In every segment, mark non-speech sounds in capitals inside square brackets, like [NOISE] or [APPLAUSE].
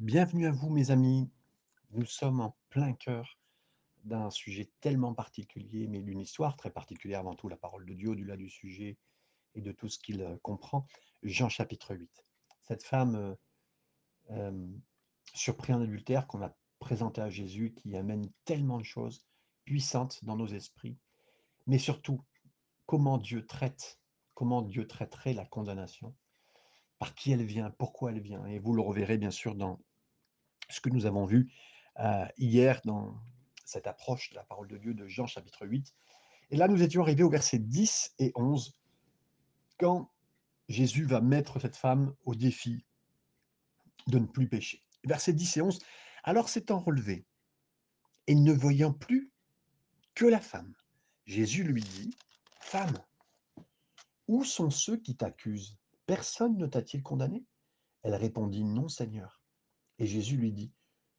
Bienvenue à vous, mes amis. Nous sommes en plein cœur d'un sujet tellement particulier, mais d'une histoire très particulière avant tout, la parole de Dieu au-delà du sujet et de tout ce qu'il euh, comprend. Jean chapitre 8. Cette femme euh, euh, surpris en adultère qu'on a présentée à Jésus, qui amène tellement de choses puissantes dans nos esprits, mais surtout comment Dieu traite, comment Dieu traiterait la condamnation, par qui elle vient, pourquoi elle vient? Et vous le reverrez bien sûr dans ce que nous avons vu euh, hier dans cette approche de la parole de Dieu de Jean chapitre 8. Et là, nous étions arrivés au verset 10 et 11, quand Jésus va mettre cette femme au défi de ne plus pécher. Verset 10 et 11, alors s'étant relevé, et ne voyant plus que la femme, Jésus lui dit, Femme, où sont ceux qui t'accusent? Personne ne t'a-t-il condamné? Elle répondit, Non, Seigneur. Et Jésus lui dit,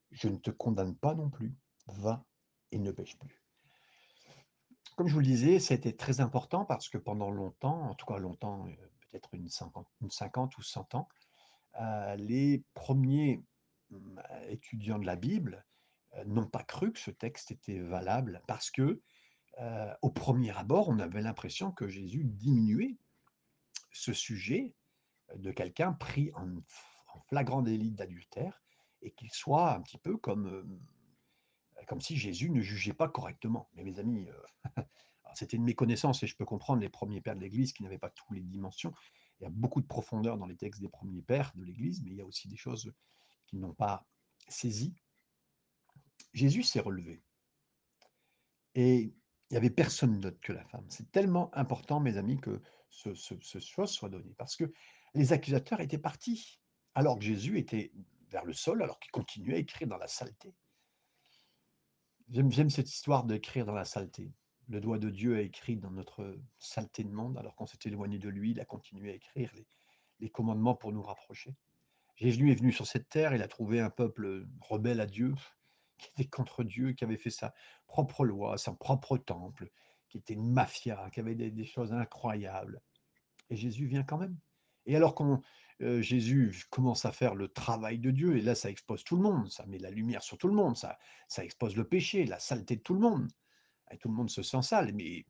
je ne te condamne pas non plus, va et ne pêche plus. Comme je vous le disais, c'était très important parce que pendant longtemps, en tout cas longtemps, euh, peut-être une 50, ou 100 ans, euh, les premiers mm, étudiants de la Bible euh, n'ont pas cru que ce texte était valable parce que, au premier abord, on avait l'impression que Jésus diminuait ce sujet de quelqu'un pris en flagrant délit d'adultère et qu'il soit un petit peu comme, comme si Jésus ne jugeait pas correctement. Mais mes amis, [LAUGHS] c'était une méconnaissance et je peux comprendre les premiers pères de l'Église qui n'avaient pas toutes les dimensions. Il y a beaucoup de profondeur dans les textes des premiers pères de l'Église, mais il y a aussi des choses qu'ils n'ont pas saisies. Jésus s'est relevé. Et il n'y avait personne d'autre que la femme. C'est tellement important, mes amis, que ce, ce, chose soit donné. Parce que les accusateurs étaient partis, alors que Jésus était vers le sol alors qu'il continuait à écrire dans la saleté. J'aime cette histoire d'écrire dans la saleté. Le doigt de Dieu a écrit dans notre saleté de monde, alors qu'on s'est éloigné de lui, il a continué à écrire les, commandements pour nous rapprocher. Jésus est venu sur cette terre, il a trouvé un peuple rebelle à Dieu, [LAUGHS] qui était contre Dieu, qui avait fait sa propre loi, son propre temple, qui était une mafia, qui avait des choses incroyables. Et Jésus vient quand même. Et alors qu'on Jésus commence à faire le travail de Dieu, et là, ça expose tout le monde, ça met la lumière sur tout le monde, ça, ça expose le péché, la saleté de tout le monde. Et tout le monde se sent sale, mais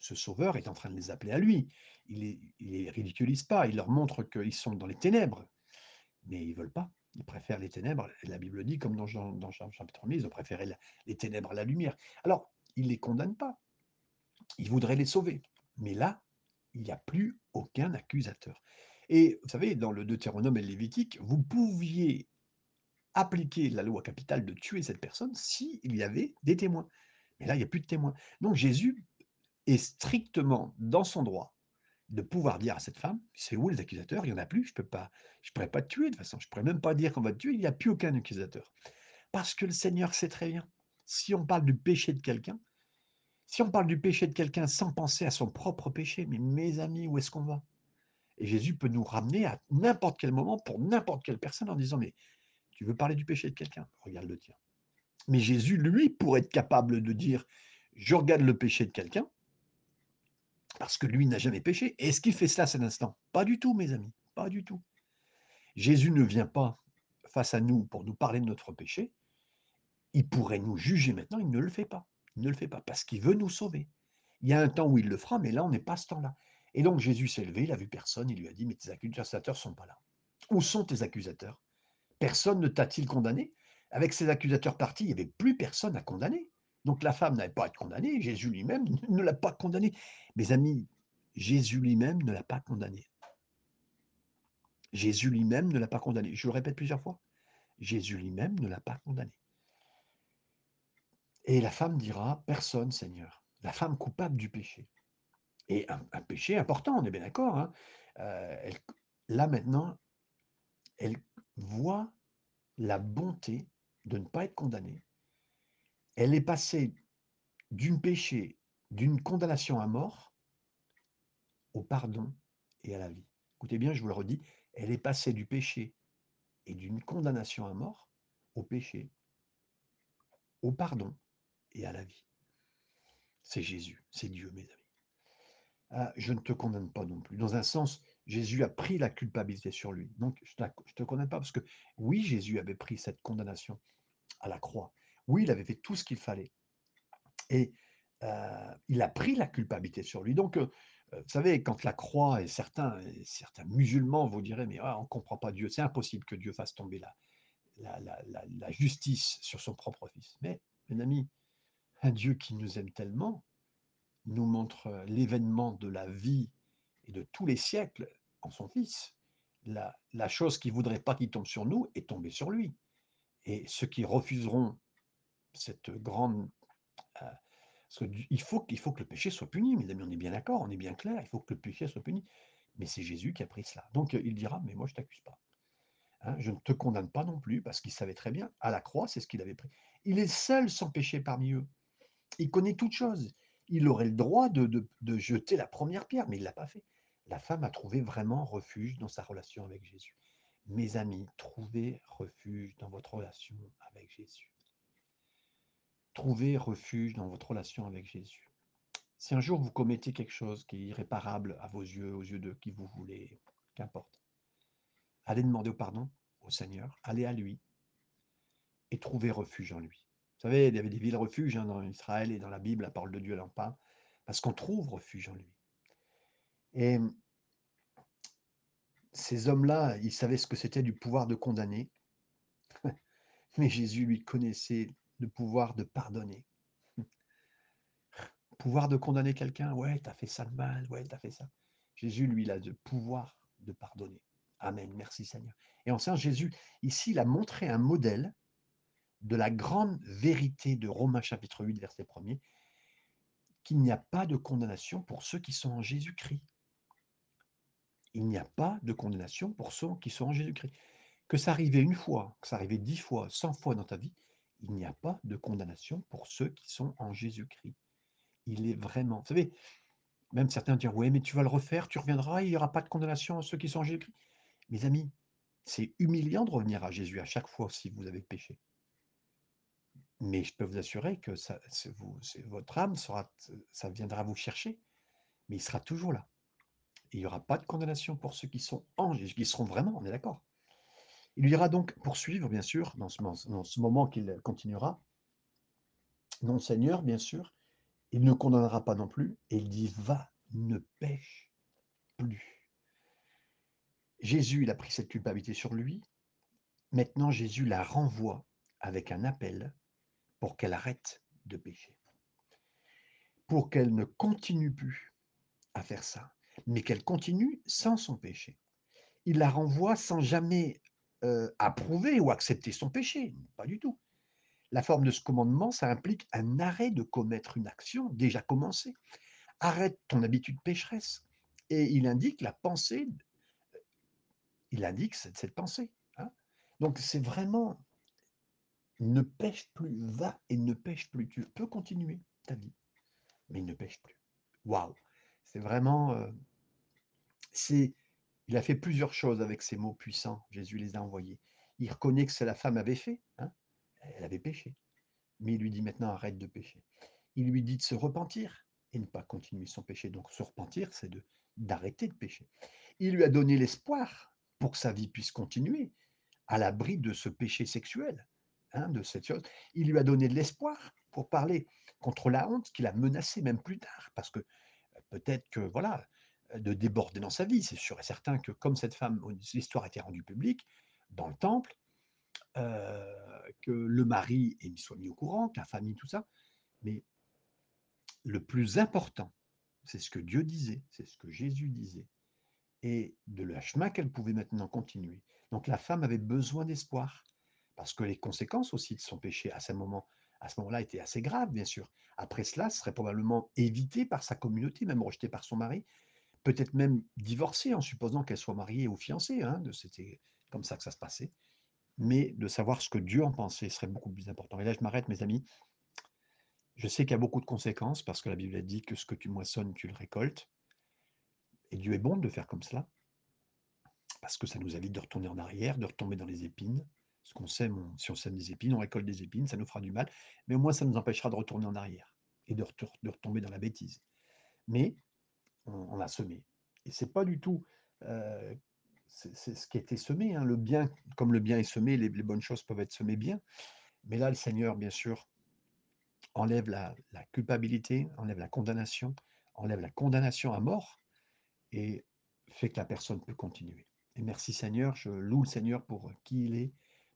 ce sauveur est en train de les appeler à lui. Il ne les, ridiculise pas, il leur montre qu'ils sont dans les ténèbres, mais ils veulent pas. Ils préfèrent les ténèbres. La Bible dit, comme dans Jean, dans Jean chapitre 1, ils ont préféré les ténèbres à la lumière. Alors, il ne les condamne pas. Il voudrait les sauver. Mais là, il n'y a plus aucun accusateur. Et vous savez, dans le Deutéronome et le Lévitique, vous pouviez appliquer la loi capitale de tuer cette personne s'il y avait des témoins. Mais là, il n'y a plus de témoins. Donc Jésus est strictement dans son droit de pouvoir dire à cette femme, c'est où les accusateurs? Il n'y en a plus, je ne pourrais pas te tuer de toute façon, je ne pourrais même pas dire qu'on va te tuer, il n'y a plus aucun accusateur. Parce que le Seigneur sait très bien, si on parle du péché de quelqu'un, si on parle du péché de quelqu'un sans penser à son propre péché, mais mes amis, où est-ce qu'on va? Et Jésus peut nous ramener à n'importe quel moment pour n'importe quelle personne en disant, mais tu veux parler du péché de quelqu'un? Regarde le tien. Mais Jésus, lui, pourrait être capable de dire, je regarde le péché de quelqu'un, parce que lui n'a jamais péché. Est-ce qu'il fait cela à cet instant? Pas du tout, mes amis, pas du tout. Jésus ne vient pas face à nous pour nous parler de notre péché. Il pourrait nous juger maintenant, il ne le fait pas. Il ne le fait pas parce qu'il veut nous sauver. Il y a un temps où il le fera, mais là, on n'est pas à ce temps-là. Et donc Jésus s'est levé, il a vu personne, il lui a dit, mais tes accusateurs ne sont pas là. Où sont tes accusateurs? Personne ne t'a-t-il condamné? Avec ces accusateurs partis, il n'y avait plus personne à condamner. Donc la femme n'avait pas à être condamnée, Jésus lui-même [LAUGHS] ne l'a pas condamnée. Mes amis, Jésus lui-même ne l'a pas condamné. Jésus lui-même ne l'a pas condamné. Je le répète plusieurs fois. Jésus lui-même ne l'a pas condamné. Et la femme dira, personne, Seigneur. La femme coupable du péché. Et un, péché important, on est bien d'accord. Hein. Euh, là maintenant, elle voit la bonté de ne pas être condamnée. Elle est passée d'une péché, d'une condamnation à mort, au pardon et à la vie. Écoutez bien, je vous le redis, elle est passée du péché et d'une condamnation à mort au péché, au pardon et à la vie. C'est Jésus, c'est Dieu, mes amis. Ah, je ne te condamne pas non plus. Dans un sens, Jésus a pris la culpabilité sur lui. Donc, je ne te condamne pas parce que oui, Jésus avait pris cette condamnation à la croix. Oui, il avait fait tout ce qu'il fallait. Et euh, il a pris la culpabilité sur lui. Donc, euh, vous savez, quand la croix, et certains, certains musulmans vous diraient, mais ah, on ne comprend pas Dieu, c'est impossible que Dieu fasse tomber la, la, justice sur son propre fils. Mais, mes amis, un Dieu qui nous aime tellement nous montre l'événement de la vie et de tous les siècles en son fils. La, chose qui ne voudrait pas qu'il tombe sur nous est tombée sur lui. Et ceux qui refuseront cette grande il faut, il faut que le péché soit puni, mes amis, on est bien d'accord, on est bien clair, il faut que le péché soit puni. Mais c'est Jésus qui a pris cela. Donc il dira, mais moi je ne t'accuse pas. Hein, je ne te condamne pas non plus, parce qu'il savait très bien, à la croix, c'est ce qu'il avait pris. Il est seul sans péché parmi eux. Il connaît toutes choses. Il aurait le droit de, jeter la première pierre, mais il ne l'a pas fait. La femme a trouvé vraiment refuge dans sa relation avec Jésus. Mes amis, trouvez refuge dans votre relation avec Jésus. Trouvez refuge dans votre relation avec Jésus. Si un jour vous commettez quelque chose qui est irréparable à vos yeux, aux yeux de qui vous voulez, qu'importe, allez demander pardon au Seigneur, allez à lui et trouvez refuge en lui. Savez, il y avait des villes refuges hein, dans Israël et dans la Bible, la parole de Dieu n'en parle, parce qu'on trouve refuge en lui. Et ces hommes-là, ils savaient ce que c'était du pouvoir de condamner, [LAUGHS] mais Jésus lui connaissait le pouvoir de pardonner. [LAUGHS] Pouvoir de condamner quelqu'un, ouais, t'as fait ça de mal, ouais, t'as fait ça. Jésus, lui, il a le pouvoir de pardonner. Amen, merci Seigneur. Et en Saint Jésus, ici, il a montré un modèle de la grande vérité de Romains chapitre 8, verset 1er, qu'il n'y a pas de condamnation pour ceux qui sont en Jésus-Christ. Il n'y a pas de condamnation pour ceux qui sont en Jésus-Christ. Que ça arrivait une fois, que ça arrivait dix fois, cent fois dans ta vie, il n'y a pas de condamnation pour ceux qui sont en Jésus-Christ. Il est vraiment. Vous savez, même certains diront Oui, mais tu vas le refaire, tu reviendras, il n'y aura pas de condamnation à ceux qui sont en Jésus-Christ. Mes amis, c'est humiliant de revenir à Jésus à chaque fois si vous avez péché. Mais je peux vous assurer que votre âme ça viendra vous chercher, mais il sera toujours là. il n'y aura pas de condamnation pour ceux qui sont Jésus, qui seront vraiment, on est d'accord. Il ira donc poursuivre, bien sûr, dans ce, moment qu'il continuera. Non, Seigneur, bien sûr, il ne condamnera pas non plus, et il dit, va, ne pêche plus. Jésus, il a pris cette culpabilité sur lui. Maintenant, Jésus la renvoie avec un appel pour qu'elle arrête de pécher. Pour qu'elle ne continue plus à faire ça, mais qu'elle continue sans son péché. Il la renvoie sans jamais euh, approuver ou accepter son péché. Pas du tout. La forme de ce commandement, ça implique un arrêt de commettre une action déjà commencée. Arrête ton habitude pécheresse. Et il indique la pensée, il indique cette, cette pensée. Hein. Donc c'est vraiment ne pêche plus, va et ne pêche plus. Tu peux continuer ta vie, mais ne pêche plus. Waouh C'est vraiment. Euh, il a fait plusieurs choses avec ces mots puissants. Jésus les a envoyés. Il reconnaît que c'est la femme avait fait. Hein. Elle avait péché. Mais il lui dit maintenant arrête de pécher. Il lui dit de se repentir et ne pas continuer son péché. Donc se repentir, c'est de d'arrêter de pécher. Il lui a donné l'espoir pour que sa vie puisse continuer à l'abri de ce péché sexuel, hein, de cette chose. Il lui a donné de l'espoir pour parler contre la honte qu'il a menacé même plus tard, parce que euh, peut-être que voilà, de déborder dans sa vie. C'est sûr et certain que comme cette femme, l'histoire a été rendue publique dans le temple, euh, que le mari soit mis au courant, que la famille, tout ça. Mais le plus important, c'est ce que Dieu disait, c'est ce que Jésus disait, et de le chemin qu'elle pouvait maintenant continuer. Donc la femme avait besoin d'espoir, parce que les conséquences aussi de son péché à ce moment-là étaient assez graves, bien sûr. Après cela, ce serait probablement évité par sa communauté, même rejeté par son mari, peut-être même divorcée, en supposant qu'elle soit mariée ou fiancée, hein, c'était comme ça que ça se passait, mais de savoir ce que Dieu en pensait serait beaucoup plus important. Et là, je m'arrête, mes amis. Je sais qu'il y a beaucoup de conséquences, parce que la Bible a dit que ce que tu moissonnes, tu le récoltes. Et Dieu est bon de faire comme cela, parce que ça nous évite de retourner en arrière, de retomber dans les épines. Ce qu'on sème, si on sème des épines, on récolte des épines, ça nous fera du mal, mais au moins ça nous empêchera de retourner en arrière et de, de retomber dans la bêtise. Mais on, a semé. Et c'est pas du tout heu, c'est ce qui a été semé, hein. Le bien comme le bien est semé, les bonnes choses peuvent être semées bien. Mais là, le Seigneur, bien sûr, enlève la culpabilité, enlève la condamnation, enlève la condamnation à mort et fait que la personne peut continuer. Et merci Seigneur, je loue le Seigneur pour qui il est,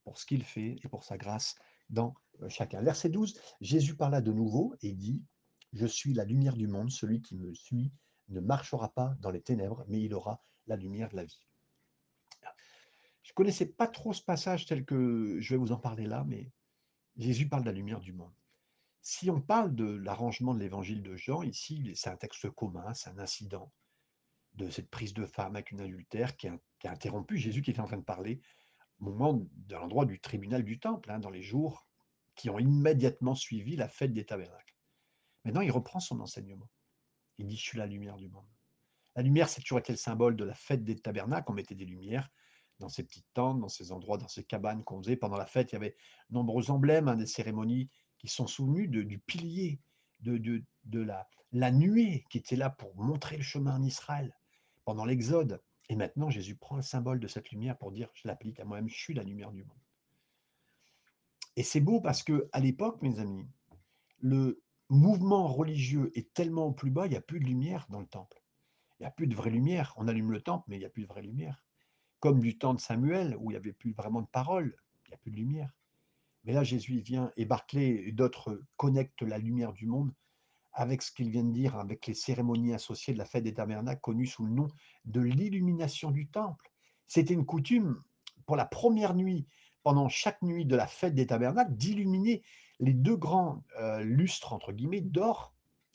pour ce qu'il fait et pour sa grâce dans chacun. Verset 12, Jésus parla de nouveau et dit, Je suis la lumière du monde, celui qui me suit ne marchera pas dans les ténèbres, mais il aura la lumière de la vie. Je ne connaissais pas trop ce passage tel que je vais vous en parler là, mais Jésus parle de la lumière du monde. Si on parle de l'arrangement de l'évangile de Jean, ici, c'est un texte commun, c'est un incident de cette prise de femme avec une adultère qui a, qui a interrompu Jésus qui était en train de parler moment de l'endroit du tribunal du temple, hein, dans les jours qui ont immédiatement suivi la fête des tabernacles. Maintenant, il reprend son enseignement. Il dit, je suis la lumière du monde. La lumière, c'est toujours été le symbole de la fête des tabernacles. On mettait des lumières dans ces petites tentes, dans ces endroits, dans ces cabanes qu'on faisait. Pendant la fête, il y avait nombreux emblèmes hein, des cérémonies qui sont souvenus de, du pilier, de, la nuée qui était là pour montrer le chemin en Israël pendant l'Exode. Et maintenant, Jésus prend le symbole de cette lumière pour dire, je l'applique à moi-même, je suis la lumière du monde. Et c'est beau parce que à l'époque, mes amis, le mouvement religieux est tellement plus bas, il n'y a plus de lumière dans le temple. Il n'y a plus de vraie lumière. On allume le temple, mais il n'y a plus de vraie lumière. Comme du temps de Samuel, où il n'y avait plus vraiment de parole, il n'y a plus de lumière. Mais là, Jésus vient, et Barclay et d'autres connectent la lumière du monde avec ce qu'il vient de dire, avec les cérémonies associées de la fête des tabernacles, connue sous le nom de l'illumination du temple. C'était une coutume pour la première nuit, pendant chaque nuit de la fête des tabernacles, d'illuminer les deux grands euh, lustres, entre guillemets, d'or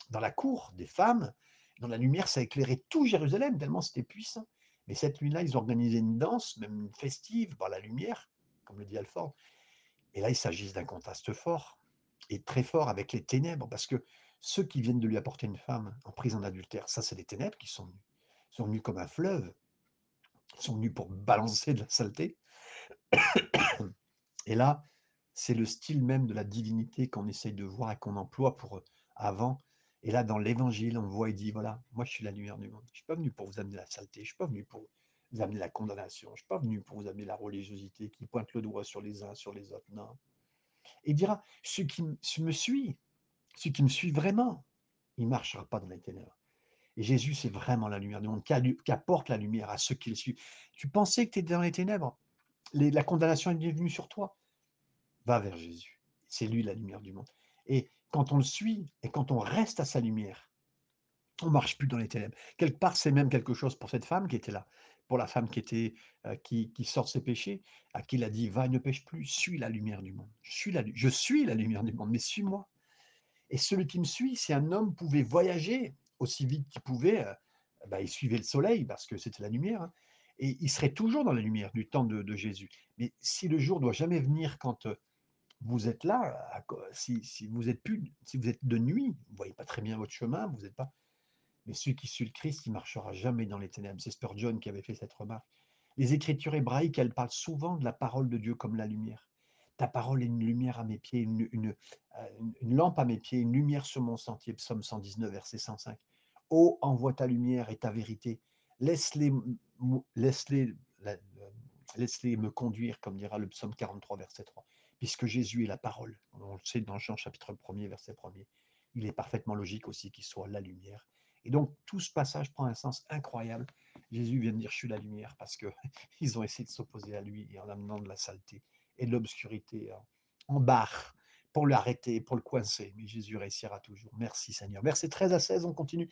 dans la cour des femmes. Dans la lumière, ça éclairait tout Jérusalem, tellement c'était puissant. Mais cette nuit-là, ils organisaient une danse, même une festive, par la lumière, comme le dit Alford. Et là, il s'agit d'un contraste fort, et très fort avec les ténèbres, parce que ceux qui viennent de lui apporter une femme en prise en adultère, ça, c'est les ténèbres qui sont venus. Ils sont venus comme un fleuve. Ils sont venus pour balancer de la saleté. Et là, c'est le style même de la divinité qu'on essaye de voir et qu'on emploie pour euh, avant. Et là, dans l'évangile, on voit et dit voilà, moi, je suis la lumière du monde. Je ne suis pas venu pour vous amener la saleté. Je ne suis pas venu pour vous amener la condamnation. Je ne suis pas venu pour vous amener la religiosité qui pointe le doigt sur les uns, sur les autres. Non. Et il dira ce qui me suit, celui qui me suit vraiment, il ne marchera pas dans les ténèbres. Et Jésus, c'est vraiment la lumière du monde, qui, apporte la lumière à ceux qui le suivent. Tu pensais que tu étais dans les ténèbres, la condamnation est venue sur toi. Va vers Jésus. C'est lui la lumière du monde. Et quand on le suit et quand on reste à sa lumière, on ne marche plus dans les ténèbres. Quelque part, c'est même quelque chose pour cette femme qui était là, pour la femme qui était euh, qui, sort ses péchés, à qui il a dit va ne pêche plus, suis la lumière du monde. Suis je suis la lumière du monde, mais suis-moi. Et celui qui me suit, si un homme pouvait voyager aussi vite qu'il pouvait, euh, bah, il suivait le soleil parce que c'était la lumière, hein, et il serait toujours dans la lumière du temps de, Jésus. Mais si le jour doit jamais venir quand euh, vous êtes là, si, vous êtes de nuit, vous voyez pas très bien votre chemin, vous n'êtes pas. Mais celui qui suit le Christ, il marchera jamais dans les ténèbres. C'est Spurgeon qui avait fait cette remarque. Les Écritures hébraïques, elles parlent souvent de la parole de Dieu comme la lumière. Ta parole est une lumière à mes pieds, une, une, lampe à mes pieds, une lumière sur mon sentier. Psaume 119, verset 105. Oh, envoie ta lumière et ta vérité. Laisse-les laisse -les, laisse -les me conduire, comme dira le psaume 43, verset 3. Puisque Jésus est la parole. On le sait dans Jean chapitre 1er, verset 1er. Il est parfaitement logique aussi qu'il soit la lumière. Et donc, tout ce passage prend un sens incroyable. Jésus vient de dire, je suis la lumière, parce qu'ils [LAUGHS] ont essayé de s'opposer à lui en amenant de la saleté et de l'obscurité en barre pour l'arrêter, pour le coincer. Mais Jésus réussira toujours. Merci Seigneur. Verset 13 à 16, on continue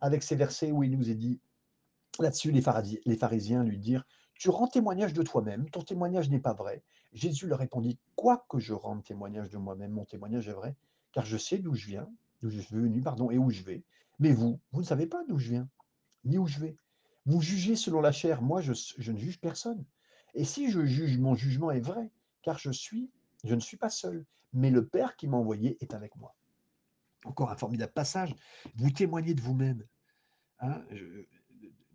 avec ces versets où il nous est dit, là-dessus, les, pharisiens lui dirent, tu rends témoignage de toi-même, ton témoignage n'est pas vrai. Jésus leur répondit, quoi que je rende témoignage de moi-même, mon témoignage est vrai, car je sais d'où je viens, d'où je suis venu, pardon, et où je vais. Mais vous, vous ne savez pas d'où je viens, ni où je vais. Vous jugez selon la chair, moi je ne juge personne. Et si je juge, mon jugement est vrai, car je suis, je ne suis pas seul, mais le Père qui m'a envoyé est avec moi. Encore un formidable passage. Vous témoignez de vous-même. Hein,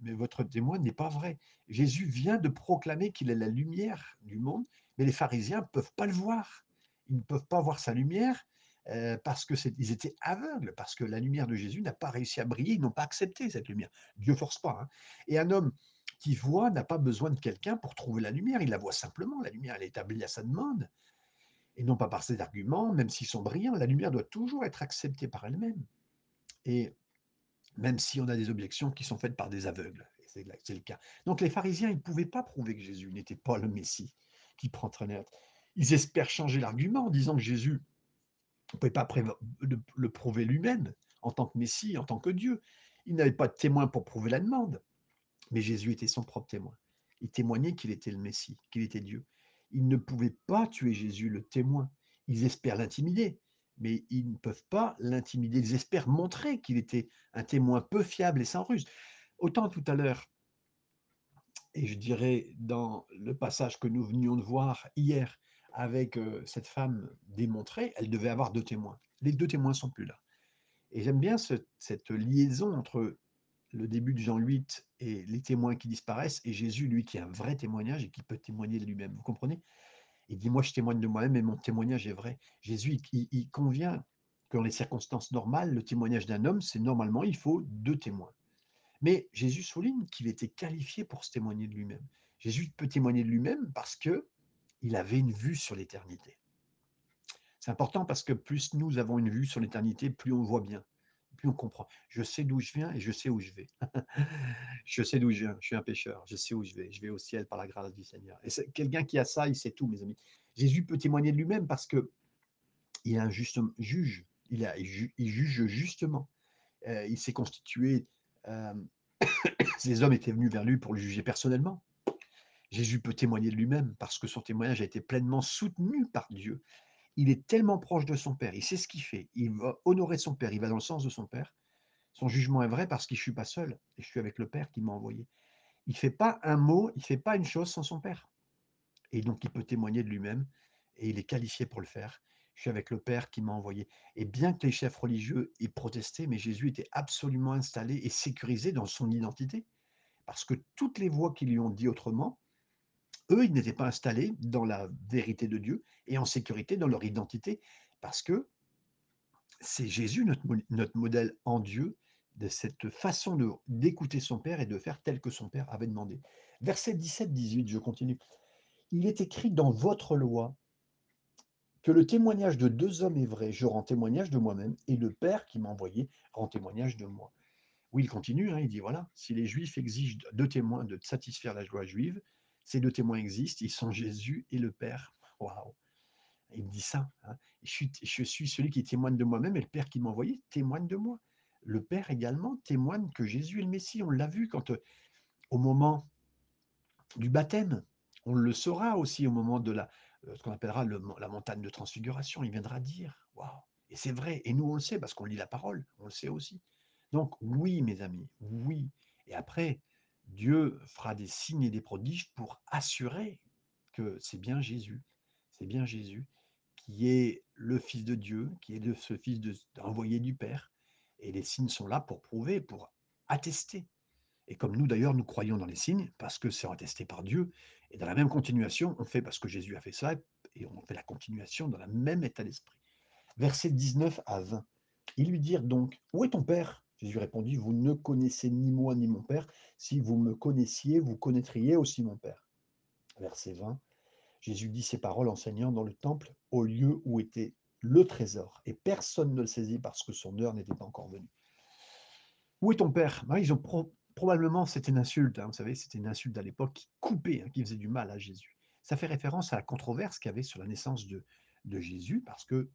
mais votre témoin n'est pas vrai. Jésus vient de proclamer qu'il est la lumière du monde, mais les pharisiens ne peuvent pas le voir. Ils ne peuvent pas voir sa lumière euh, parce qu'ils étaient aveugles, parce que la lumière de Jésus n'a pas réussi à briller, ils n'ont pas accepté cette lumière. Dieu force pas. Hein. Et un homme qui voit n'a pas besoin de quelqu'un pour trouver la lumière, il la voit simplement, la lumière, elle est établie à sa demande, et non pas par ses arguments, même s'ils sont brillants, la lumière doit toujours être acceptée par elle-même. Et même si on a des objections qui sont faites par des aveugles, c'est le cas. Donc les pharisiens, ils ne pouvaient pas prouver que Jésus n'était pas le Messie qui prend. Ils espèrent changer l'argument en disant que Jésus ne pouvait pas le prouver lui-même en tant que Messie, en tant que Dieu. Il n'avait pas de témoin pour prouver la demande. Mais Jésus était son propre témoin. Il témoignait qu'il était le Messie, qu'il était Dieu. Ils ne pouvaient pas tuer Jésus, le témoin. Ils espèrent l'intimider, mais ils ne peuvent pas l'intimider. Ils espèrent montrer qu'il était un témoin peu fiable et sans ruse. Autant tout à l'heure, et je dirais dans le passage que nous venions de voir hier avec euh, cette femme démontrée, elle devait avoir deux témoins. Les deux témoins sont plus là. Et j'aime bien cette liaison entre le début de Jean 8 et les témoins qui disparaissent, et Jésus, lui, qui a un vrai témoignage et qui peut témoigner de lui-même. Vous comprenez? Il dit, moi, je témoigne de moi-même, et mon témoignage est vrai. Jésus, il, convient que dans les circonstances normales, le témoignage d'un homme, c'est normalement, il faut deux témoins. Mais Jésus souligne qu'il était qualifié pour se témoigner de lui-même. Jésus peut témoigner de lui-même parce que il avait une vue sur l'éternité. C'est important parce que plus nous avons une vue sur l'éternité, plus on voit bien on comprend. Je sais d'où je viens et je sais où je vais. [LAUGHS] je sais d'où je viens. Je suis un pécheur. Je sais où je vais. Je vais au ciel par la grâce du Seigneur. Et quelqu'un qui a ça, il sait tout, mes amis. Jésus peut témoigner de lui-même parce que il est un juste juge. Il, a, juge justement. Euh, il s'est constitué. Euh, [COUGHS] ces hommes étaient venus vers lui pour le juger personnellement. Jésus peut témoigner de lui-même parce que son témoignage a été pleinement soutenu par Dieu il est tellement proche de son père, il sait ce qu'il fait, il va honorer son père, il va dans le sens de son père. Son jugement est vrai parce je ne suis pas seul, et je suis avec le père qui m'a envoyé. Il ne fait pas un mot, il ne fait pas une chose sans son père. Et donc il peut témoigner de lui-même, et il est qualifié pour le faire. Je suis avec le Père qui m'a envoyé. Et bien que les chefs religieux aient protesté, mais Jésus était absolument installé et sécurisé dans son identité. Parce que toutes les voix qui lui ont dit autrement, eux, ils n'étaient pas installés dans la vérité de Dieu et en sécurité dans leur identité, parce que c'est Jésus, notre, notre, modèle en Dieu, de cette façon de, d'écouter son Père et de faire tel que son Père avait demandé. Verset 17-18, je continue. Il est écrit dans votre loi que le témoignage de deux hommes est vrai. Je rends témoignage de moi-même et le Père qui m'a envoyé rend témoignage de moi. Oui, il continue, hein, il dit voilà, si les Juifs exigent deux témoins de satisfaire la joie juive, ces deux témoins existent, ils sont Jésus et le Père. Waouh Il me dit ça. Hein. Je, suis, celui qui témoigne de moi-même et le Père qui m'a envoyé témoigne de moi. Le Père également témoigne que Jésus est le Messie. On l'a vu quand, euh, au moment du baptême, on le saura aussi au moment de la, euh, ce qu'on appellera la montagne de transfiguration. Il viendra dire, waouh, et c'est vrai, et nous on le sait parce qu'on lit la parole, on le sait aussi. Donc oui, mes amis, oui. Et après, Dieu fera des signes et des prodiges pour assurer que c'est bien Jésus, c'est bien Jésus qui est le Fils de Dieu, qui est de ce Fils de, envoyé du Père. Et les signes sont là pour prouver, pour attester. Et comme nous d'ailleurs, nous croyons dans les signes, parce que c'est attesté par Dieu. Et dans la même continuation, on fait parce que Jésus a fait ça, et on fait la continuation dans le même état d'esprit. Versets 19 à 20. Ils lui dirent donc, Où est ton Père? Jésus répondit, Vous ne connaissez ni moi ni mon Père. Si vous me connaissiez, vous connaîtriez aussi mon Père. Verset 20. Jésus dit ces paroles enseignant dans le temple au lieu où était le trésor. Et personne ne le saisit parce que son heure n'était pas encore venue. Où est ton Père? Ben, Ils ont Probablement, c'était une insulte, hein, vous savez, c'était une insulte à l'époque qui coupait, hein, qui faisait du mal à Jésus. Ça fait référence à la controverse qu'il y avait sur la naissance de, Jésus, parce que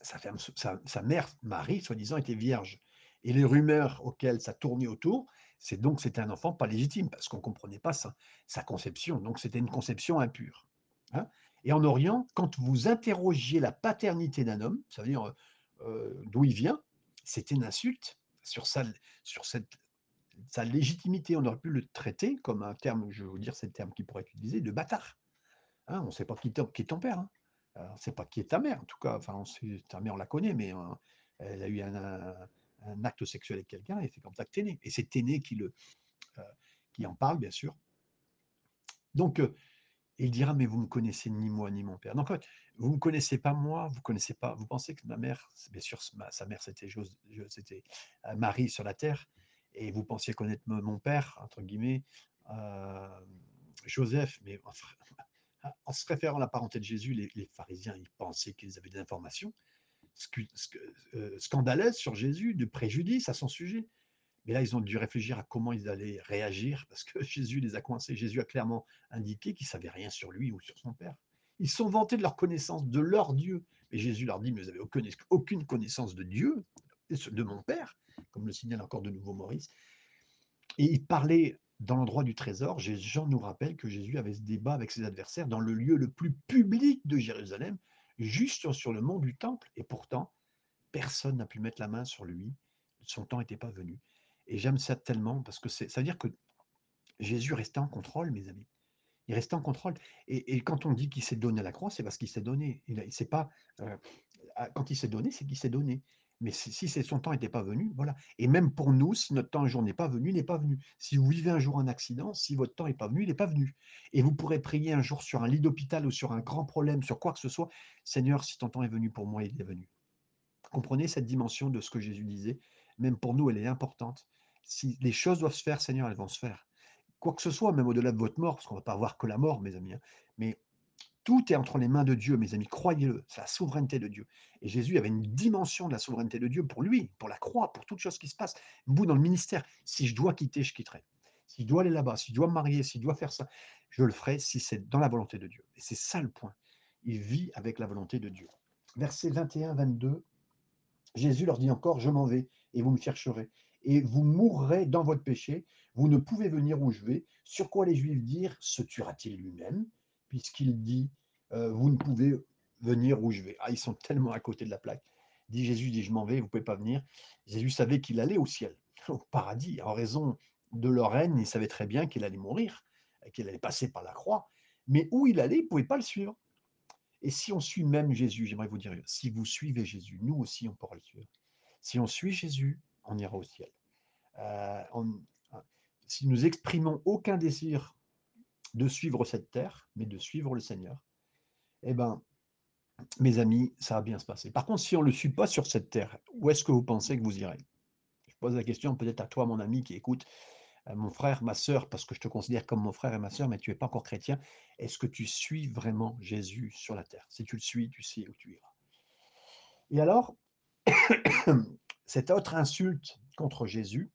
sa mère, Marie, soi-disant, était vierge. Et les rumeurs auxquelles ça tournait autour, c'est donc c'était un enfant pas légitime, parce qu'on ne comprenait pas sa, conception. Donc c'était une conception impure. Hein. et en Orient, quand vous interrogiez la paternité d'un homme, ça veut dire euh, euh, d'où il vient, c'était une insulte sur, sa, sur cette, sa légitimité. On aurait pu le traiter comme un terme, je vous dire, c'est le terme qui pourrait utilisé, de bâtard. Hein, on ne sait pas qui, est ton père. Hein. on ne sait pas qui est ta mère, en tout cas. Enfin, ta mère, on la connaît, mais elle a eu un acte sexuel avec quelqu'un et c'est comme ça que t'es né. Et c'est t'es qui, le, euh, qui en parle, bien sûr. Donc, euh, il dira, mais vous ne me connaissez ni moi ni mon père. Donc, vous ne me connaissez pas moi, vous connaissez pas, vous pensez que ma mère, bien sûr, sa mère, c'était, euh, Marie sur la terre, et vous pensiez connaître mon père, entre guillemets, Joseph, mais en, [LAUGHS] en se référant à la parenté de Jésus, les, les pharisiens, ils pensaient qu'ils avaient des informations euh, scandaleuses sur Jésus, de préjudice à son sujet. Mais là, ils ont dû réfléchir à comment ils allaient réagir parce que [LAUGHS] Jésus les a coincés. Jésus a clairement indiqué qu'ils ne savaient rien sur lui ou sur son Père. Ils sont vantés de leur connaissance de leur Dieu. Mais Jésus leur dit, mais vous n'avez aucune, aucune connaissance de Dieu, de mon Père, comme le signale encore de nouveau Maurice. Et il parlait dans l'endroit du trésor. Jean nous rappelle que Jésus avait ce débat avec ses adversaires dans le lieu le plus public de Jérusalem, juste sur le mont du temple. Et pourtant, personne n'a pu mettre la main sur lui. Son temps n'était pas venu. Et j'aime ça tellement parce que ça veut dire que Jésus restait en contrôle, mes amis. Il restait en contrôle. Et, quand on dit qu'il s'est donné à la croix, c'est parce qu'il s'est donné. Il, il pas. Euh, quand il s'est donné, c'est qu'il s'est donné. Mais si, son temps n'était pas venu, voilà. Et même pour nous, si notre temps un jour n'est pas venu, il n'est pas venu. Si vous vivez un jour un accident, si votre temps n'est pas venu, il n'est pas venu. Et vous pourrez prier un jour sur un lit d'hôpital ou sur un grand problème, sur quoi que ce soit. Seigneur, si ton temps est venu pour moi, il est venu. Comprenez cette dimension de ce que Jésus disait? Même pour nous, elle est importante. Si les choses doivent se faire, Seigneur, elles vont se faire quoi que ce soit, même au-delà de votre mort, parce qu'on ne va pas voir que la mort, mes amis, hein, mais tout est entre les mains de Dieu, mes amis, croyez-le, c'est la souveraineté de Dieu. Et Jésus avait une dimension de la souveraineté de Dieu pour lui, pour la croix, pour toute chose qui se passe. Vous, dans le ministère, si je dois quitter, je quitterai. Si je dois aller là-bas, si je dois me marier, si je dois faire ça, je le ferai si c'est dans la volonté de Dieu. Et c'est ça le point. Il vit avec la volonté de Dieu. Versets 21, 22, Jésus leur dit encore, je m'en vais et vous me chercherez et vous mourrez dans votre péché. Vous ne pouvez venir où je vais. Sur quoi les Juifs dirent Se tuera-t-il lui-même? Puisqu'il dit euh, Vous ne pouvez venir où je vais. Ah, ils sont tellement à côté de la plaque. Dit Jésus, dit Je m'en vais, vous ne pouvez pas venir. Jésus savait qu'il allait au ciel, [LAUGHS] au paradis. En raison de leur haine, il savait très bien qu'il allait mourir, qu'il allait passer par la croix. Mais où il allait, il ne pouvait pas le suivre. Et si on suit même Jésus, j'aimerais vous dire, si vous suivez Jésus, nous aussi, on pourra le suivre. Si on suit Jésus, on ira au ciel. Euh, si nous exprimons aucun désir de suivre cette terre, mais de suivre le Seigneur, eh bien, mes amis, ça va bien se passer. Par contre, si on ne le suit pas sur cette terre, où est-ce que vous pensez que vous irez? Je pose la question peut-être à toi, mon ami qui écoute, euh, mon frère, ma sœur, parce que je te considère comme mon frère et ma sœur, mais tu n'es pas encore chrétien. Est-ce que tu suis vraiment Jésus sur la terre? Si tu le suis, tu sais où tu iras. Et alors, [COUGHS] cette autre insulte contre Jésus,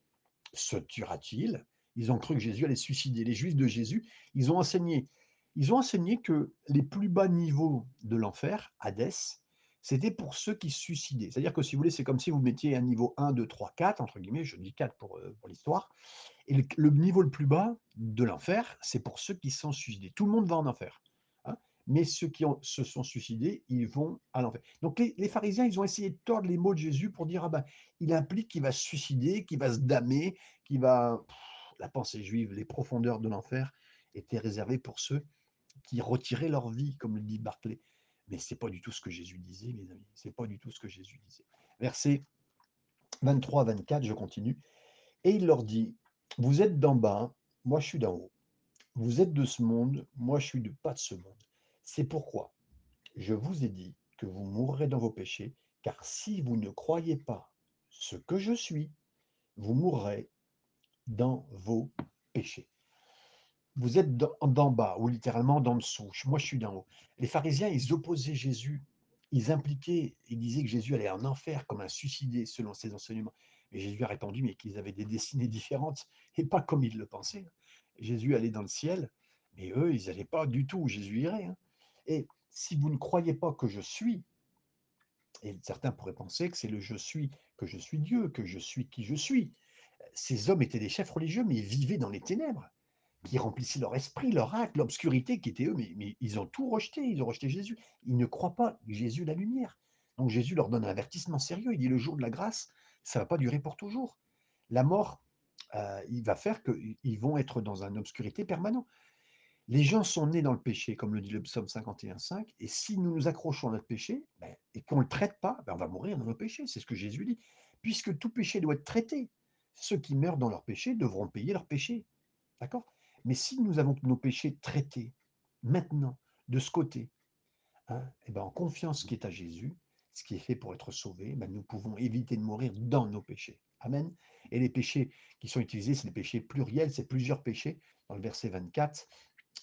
se tuera-t-il? Ils ont cru que Jésus allait suicider. Les Juifs de Jésus, ils ont enseigné, ils ont enseigné que les plus bas niveaux de l'enfer, Hadès, c'était pour ceux qui se suicidaient. C'est-à-dire que si vous voulez, c'est comme si vous mettiez un niveau 1, 2, 3, 4, entre guillemets, je dis 4 pour, euh, pour l'histoire, et le, niveau le plus bas de l'enfer, c'est pour ceux qui sont suicidés. Tout le monde va en enfer mais ceux qui se sont suicidés, ils vont à l'enfer. Donc les, pharisiens, ils ont essayé de tordre les mots de Jésus pour dire, ah ben, il implique qu'il va se suicider, qu'il va se damner, qu'il va... la pensée juive, les profondeurs de l'enfer étaient réservées pour ceux qui retiraient leur vie, comme le dit Barclay. Mais ce n'est pas du tout ce que Jésus disait, mes amis. Ce n'est pas du tout ce que Jésus disait. Verset 23-24, je continue. Et il leur dit, vous êtes d'en bas, moi je suis d'en haut. Vous êtes de ce monde, moi je suis de pas de ce monde. C'est pourquoi je vous ai dit que vous mourrez dans vos péchés, car si vous ne croyez pas ce que je suis, vous mourrez dans vos péchés. Vous êtes d'en bas, ou littéralement d'en dessous. Moi, je suis d'en haut. Les pharisiens, ils opposaient Jésus. Ils impliquaient, ils disaient que Jésus allait en enfer comme un suicidé selon ses enseignements. Mais Jésus a répondu, mais qu'ils avaient des destinées différentes et pas comme ils le pensaient. Jésus allait dans le ciel, mais eux, ils n'allaient pas du tout où Jésus irait. Hein. Et si vous ne croyez pas que je suis, et certains pourraient penser que c'est le je suis, que je suis Dieu, que je suis qui je suis. Ces hommes étaient des chefs religieux, mais ils vivaient dans les ténèbres, qui remplissaient leur esprit, leur acte, l'obscurité qui était eux, mais, ils ont tout rejeté, ils ont rejeté Jésus. Ils ne croient pas Jésus la lumière. Donc Jésus leur donne un avertissement sérieux, il dit le jour de la grâce, ça ne va pas durer pour toujours. La mort, euh, il va faire qu'ils vont être dans une obscurité permanente. Les gens sont nés dans le péché, comme le dit le psaume 51.5, et si nous nous accrochons à notre péché, ben, et qu'on ne le traite pas, ben, on va mourir dans nos péchés, c'est ce que Jésus dit, puisque tout péché doit être traité. Ceux qui meurent dans leur péché devront payer leur péché. D'accord? Mais si nous avons nos péchés traités, maintenant, de ce côté, hein, et ben en confiance qui est à Jésus, ce qui est fait pour être sauvé, ben nous pouvons éviter de mourir dans nos péchés. Amen. Et les péchés qui sont utilisés, c'est des péchés pluriels, c'est plusieurs péchés dans le verset 24.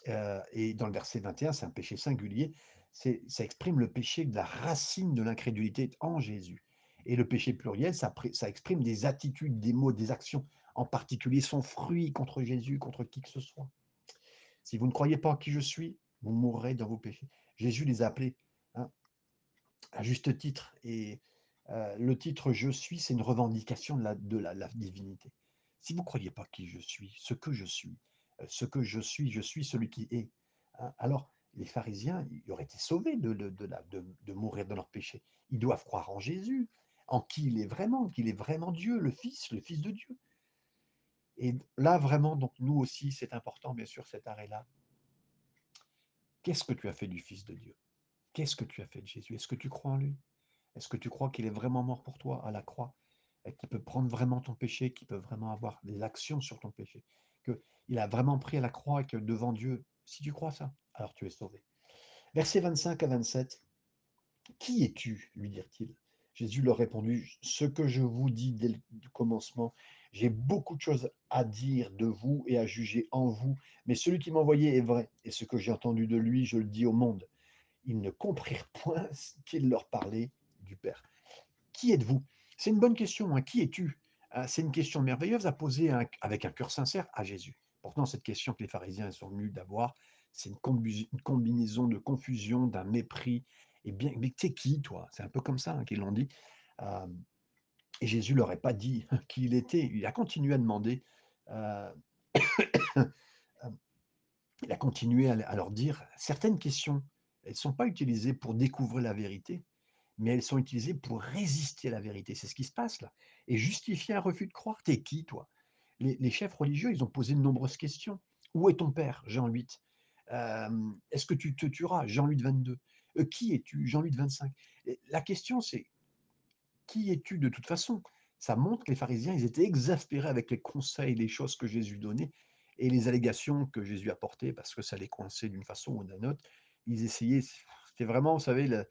Euh, et dans le verset 21, c'est un péché singulier. Ça exprime le péché de la racine de l'incrédulité en Jésus. Et le péché pluriel, ça exprime des attitudes, des mots, des actions, en particulier son fruit contre Jésus, contre qui que ce soit. Si vous ne croyez pas en qui je suis, vous mourrez dans vos péchés. Jésus les a appelés hein, à juste titre. Et euh, le titre Je suis, c'est une revendication de la, divinité. Si vous ne croyez pas qui je suis, ce que je suis, euh, ce que je suis, je suis celui qui est. Hein, alors, les pharisiens, ils auraient été sauvés de, mourir de leur péché. Ils doivent croire en Jésus, en qui il est vraiment, qu'il est vraiment Dieu, le Fils, le Fils de Dieu. Et là, vraiment, donc nous aussi, c'est important, bien sûr, cet arrêt-là. Qu'est-ce que tu as fait du Fils de Dieu? Qu'est-ce que tu as fait de Jésus? Est-ce que tu crois en lui? Est-ce que tu crois qu'il est vraiment mort pour toi à la croix et qu'il peut prendre vraiment ton péché, qu'il peut vraiment avoir des actions sur ton péché? Qu'il a vraiment pris à la croix et que devant Dieu, si tu crois ça, alors tu es sauvé. Versets 25 à 27. Qui es-tu? lui dirent-ils. Jésus leur répondu Ce que je vous dis dès le commencement, j'ai beaucoup de choses à dire de vous et à juger en vous, mais celui qui m'a envoyé est vrai, et ce que j'ai entendu de lui, je le dis au monde ils ne comprirent [LAUGHS] point qu'il leur parlait du Père. Qui êtes-vous? C'est une bonne question. Hein. Qui es-tu? Ah, C'est une question merveilleuse à poser avec un cœur sincère à Jésus. Pourtant, cette question que les pharisiens sont venus d'avoir, c'est une, combinaison de confusion, d'un mépris. Et bien, mais t'es qui, toi? C'est un peu comme ça hein, qu'ils l'ont dit. Et Jésus leur a pas dit [LAUGHS] qui il était. Il a continué à demander. Euh, [COUGHS] il a continué à leur dire certaines questions elles ne sont pas utilisées pour découvrir la vérité, mais elles sont utilisées pour résister à la vérité. C'est ce qui se passe là. Et justifier un refus de croire. T'es qui, toi? Les, chefs religieux, ils ont posé de nombreuses questions. Où est ton père? Jean 8. Est-ce que tu te tueras? Jean 8, 22. qui es-tu? Jean 8, 25. la question, c'est qui es-tu de toute façon? Ça montre que les pharisiens, ils étaient exaspérés avec les conseils, les choses que Jésus donnait et les allégations que Jésus apportait parce que ça les coinçait d'une façon ou d'une autre. Ils essayaient, c'était vraiment, vous savez,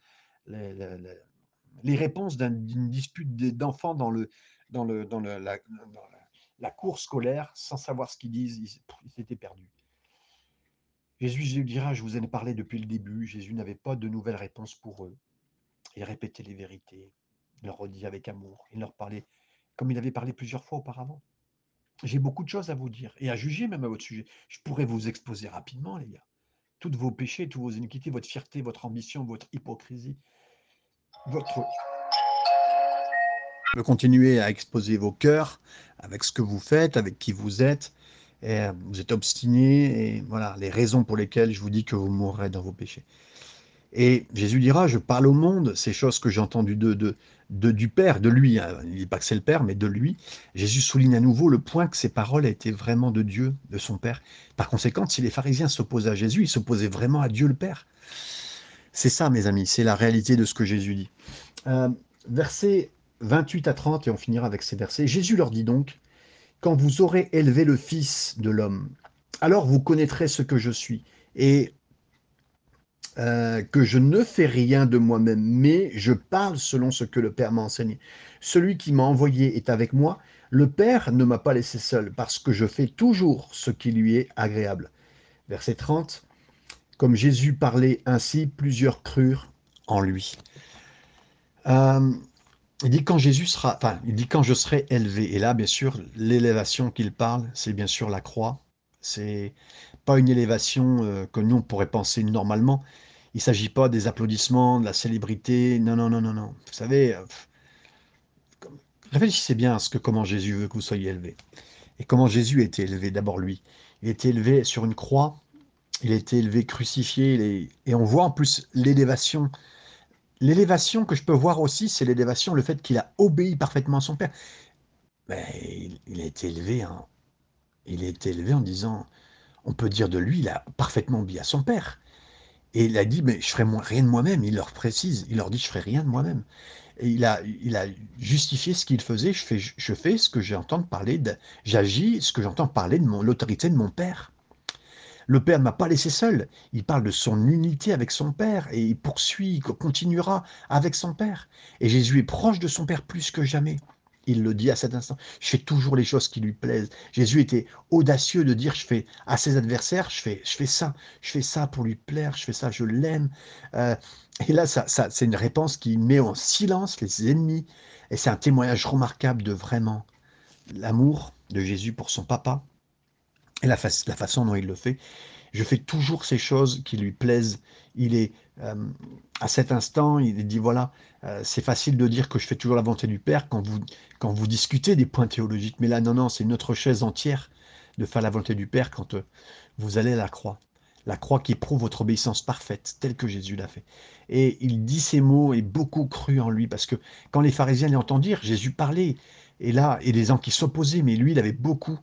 les réponses d'une dispute d'enfants dans, la, cour scolaire, sans savoir ce qu'ils disent, ils, s'étaient perdus. Jésus dira, je vous en ai parlé depuis le début, Jésus n'avait pas de nouvelles réponses pour eux. Il répétait les vérités, il leur redit avec amour, il leur parlait comme il avait parlé plusieurs fois auparavant. J'ai beaucoup de choses à vous dire et à juger même à votre sujet. Je pourrais vous exposer rapidement, les gars toutes vos péchés, toutes vos iniquités, votre fierté, votre ambition, votre hypocrisie, votre... Vous continuez à exposer vos cœurs avec ce que vous faites, avec qui vous êtes. Euh, vous êtes obstiné et voilà les raisons pour lesquelles je vous dis que vous mourrez dans vos péchés. Et Jésus dira, je parle au monde, ces choses que j'ai entendues de, du Père, de lui. Hein. Il ne dit pas que c'est le Père, mais de lui. Jésus souligne à nouveau le point que ces paroles étaient vraiment de Dieu, de son Père. Par conséquent, si les pharisiens s'opposaient à Jésus, ils s'opposaient vraiment à Dieu le Père. C'est ça, mes amis, c'est la réalité de ce que Jésus dit. Euh, versets 28 à 30, et on finira avec ces versets. Jésus leur dit donc, quand vous aurez élevé le Fils de l'homme, alors vous connaîtrez ce que je suis, et euh, que je ne fais rien de moi-même, mais je parle selon ce que le Père m'a enseigné. Celui qui m'a envoyé est avec moi. Le Père ne m'a pas laissé seul, parce que je fais toujours ce qui lui est agréable. Verset 30. Comme Jésus parlait ainsi, plusieurs crurent en lui. Euh, il dit quand Jésus sera, enfin, il dit quand je serai élevé. Et là, bien sûr, l'élévation qu'il parle, c'est bien sûr la croix. C'est une élévation euh, que nous on pourrait penser normalement. Il ne s'agit pas des applaudissements, de la célébrité. Non, non, non, non, non. Vous savez, euh, réfléchissez bien à ce que comment Jésus veut que vous soyez élevé. Et comment Jésus a été élevé, d'abord lui. Il a été élevé sur une croix, il a été élevé crucifié, et on voit en plus l'élévation. L'élévation que je peux voir aussi, c'est l'élévation, le fait qu'il a obéi parfaitement à son Père. Mais il, il été élevé, il a été élevé en disant, on peut dire de lui, il a parfaitement obéi à son père. Et il a dit, mais je ferai rien de moi-même. Il leur précise, il leur dit, je ferai rien de moi-même. Il a, justifié ce qu'il faisait. Je fais, ce que j'entends parler, de, j'agis ce que j'entends parler de l'autorité de mon père. Le père ne m'a pas laissé seul. Il parle de son unité avec son père et il poursuit, continuera avec son père. Et Jésus est proche de son père plus que jamais. Il le dit à cet instant. Je fais toujours les choses qui lui plaisent. Jésus était audacieux de dire, je fais à ses adversaires, je fais, je fais ça, je fais ça pour lui plaire, je fais ça, je l'aime. Euh, et là, ça, c'est une réponse qui met en silence les ennemis. Et c'est un témoignage remarquable de vraiment l'amour de Jésus pour son papa et la façon dont il le fait. Je fais toujours ces choses qui lui plaisent. Il est euh, à cet instant, il dit voilà, euh, c'est facile de dire que je fais toujours la volonté du Père quand vous, discutez des points théologiques. Mais là, non, non, c'est une autre chaise entière de faire la volonté du Père quand euh, vous allez à la croix. La croix qui prouve votre obéissance parfaite, telle que Jésus l'a fait. Et il dit ces mots et beaucoup cru en lui, parce que quand les pharisiens l'entendent dire, Jésus parlait, et là, et les gens qui s'opposaient, mais lui, il avait beaucoup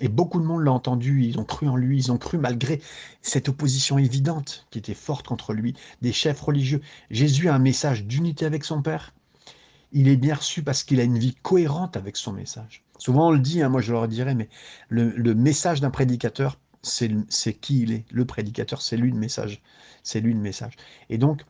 et beaucoup de monde l'a entendu, ils ont cru en lui, ils ont cru malgré cette opposition évidente qui était forte contre lui, des chefs religieux. Jésus a un message d'unité avec son Père. Il est bien reçu parce qu'il a une vie cohérente avec son message. Souvent on le dit, hein, moi je leur dirais, mais le, message d'un prédicateur, c'est qui il est. Le prédicateur, c'est lui le message. C'est lui le message. Et donc,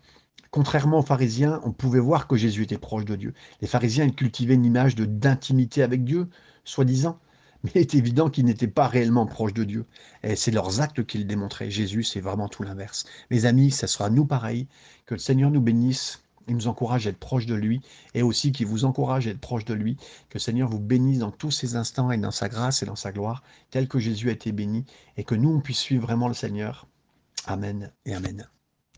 contrairement aux pharisiens, on pouvait voir que Jésus était proche de Dieu. Les pharisiens, ils cultivaient une image d'intimité avec Dieu, soi-disant mais il est évident qu'ils n'étaient pas réellement proches de Dieu. Et c'est leurs actes qui le démontraient. Jésus, c'est vraiment tout l'inverse. Mes amis, ça sera nous pareil. Que le Seigneur nous bénisse. Il nous encourage à être proche de lui et aussi qu'il vous encourage à être proche de lui. Que le Seigneur vous bénisse dans tous ces instants et dans sa grâce et dans sa gloire, tel que Jésus a été béni et que nous, on puisse suivre vraiment le Seigneur. Amen et Amen.